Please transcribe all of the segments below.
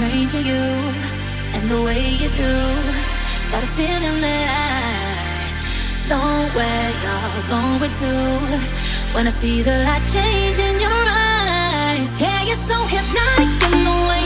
strange you and the way you do. Got a feeling that I know where you're going to when I see the light change in your eyes. Yeah, you're so hypnotic in the way.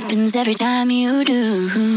happens every time you do.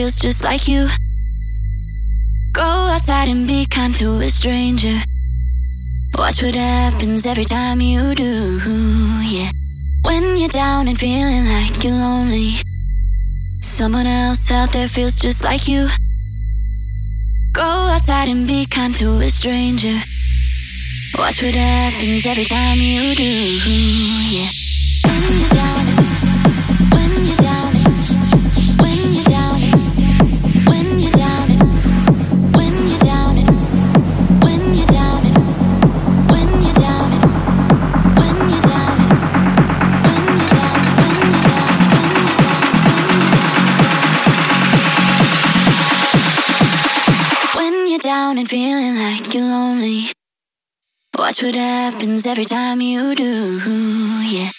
feels just like you. Go outside and be kind to a stranger. Watch what happens every time you do, yeah. When you're down and feeling like you're lonely, someone else out there feels just like you. Go outside and be kind to a stranger. Watch what happens every time you do, yeah. you lonely. Watch what happens every time you do, yeah.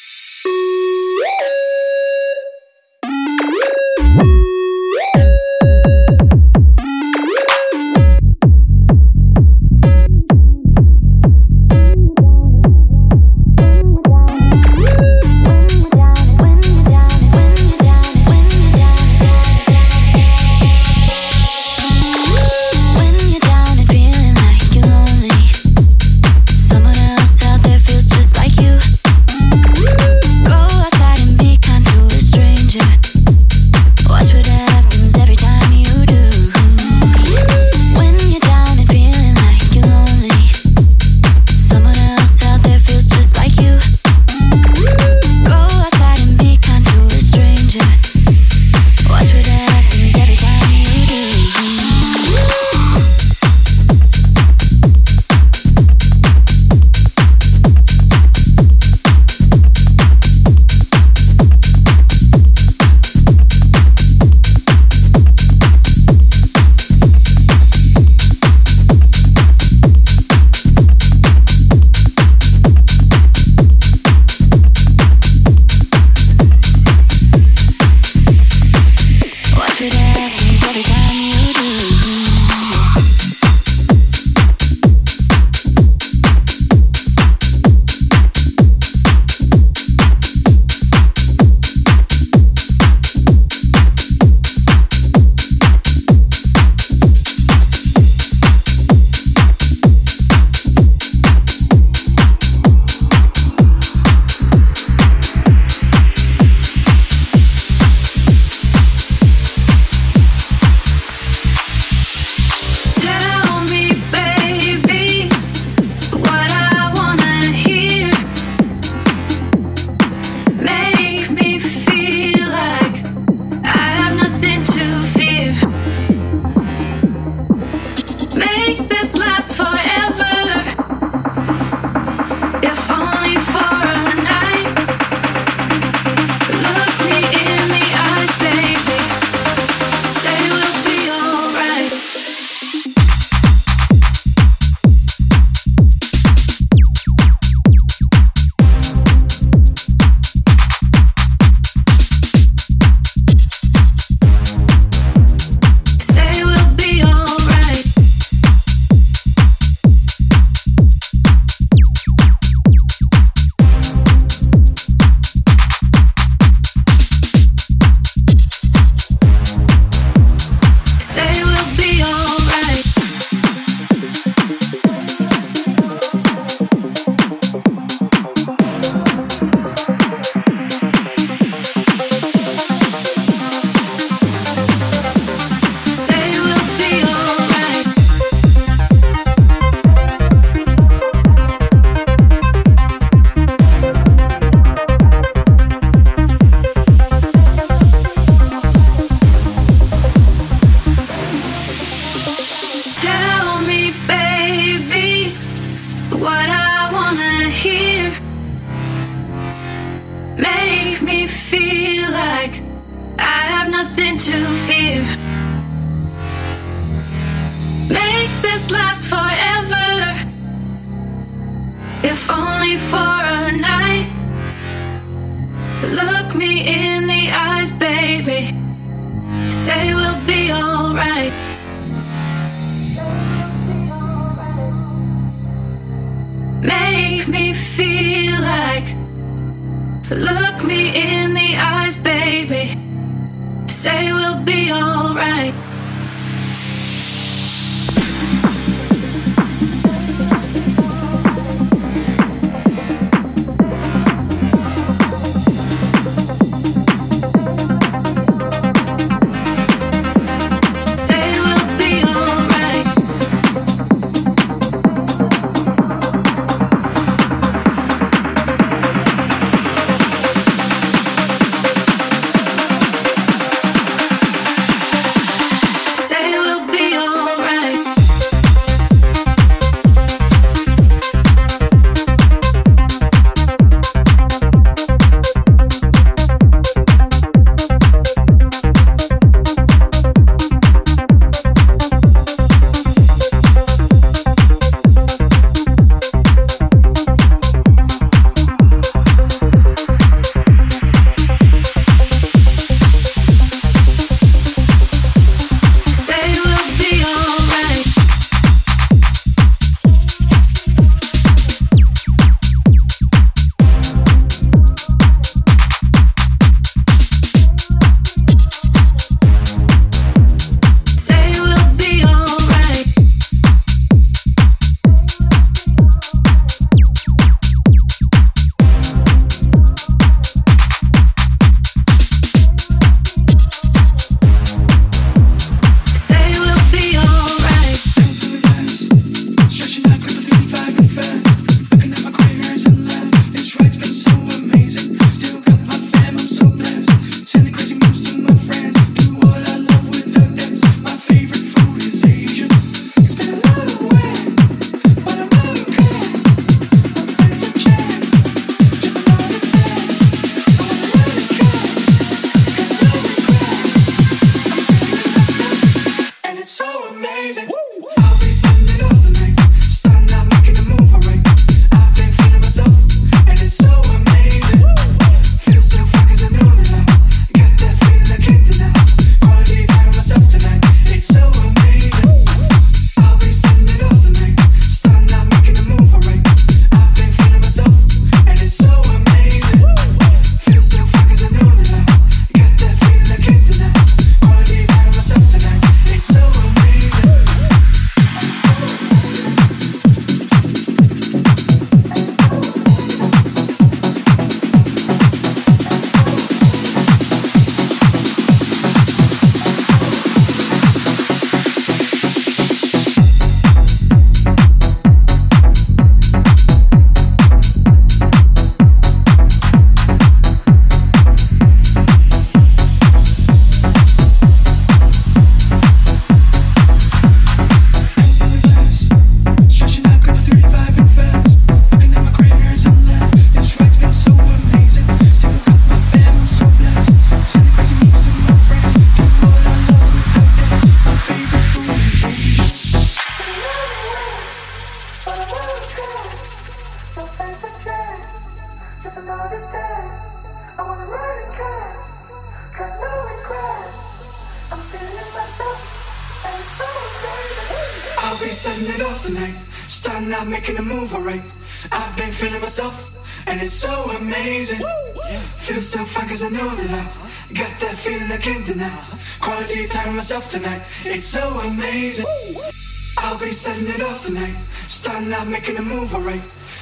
tonight. Starting out making a move, alright.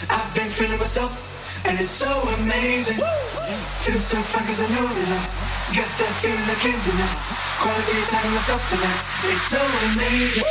I've been feeling myself, and it's so amazing. Feel so fine cause I know that I got that feeling I can't deny. Quality time myself tonight, it's so amazing.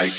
like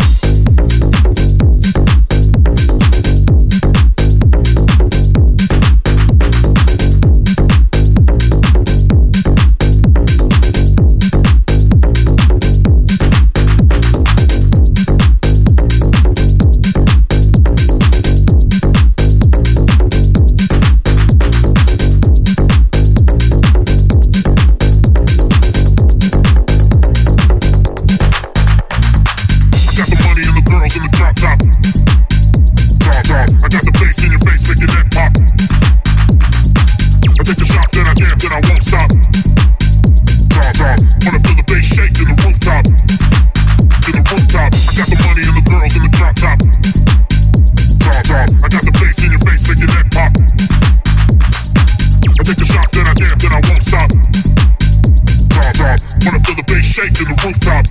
to the rooftop.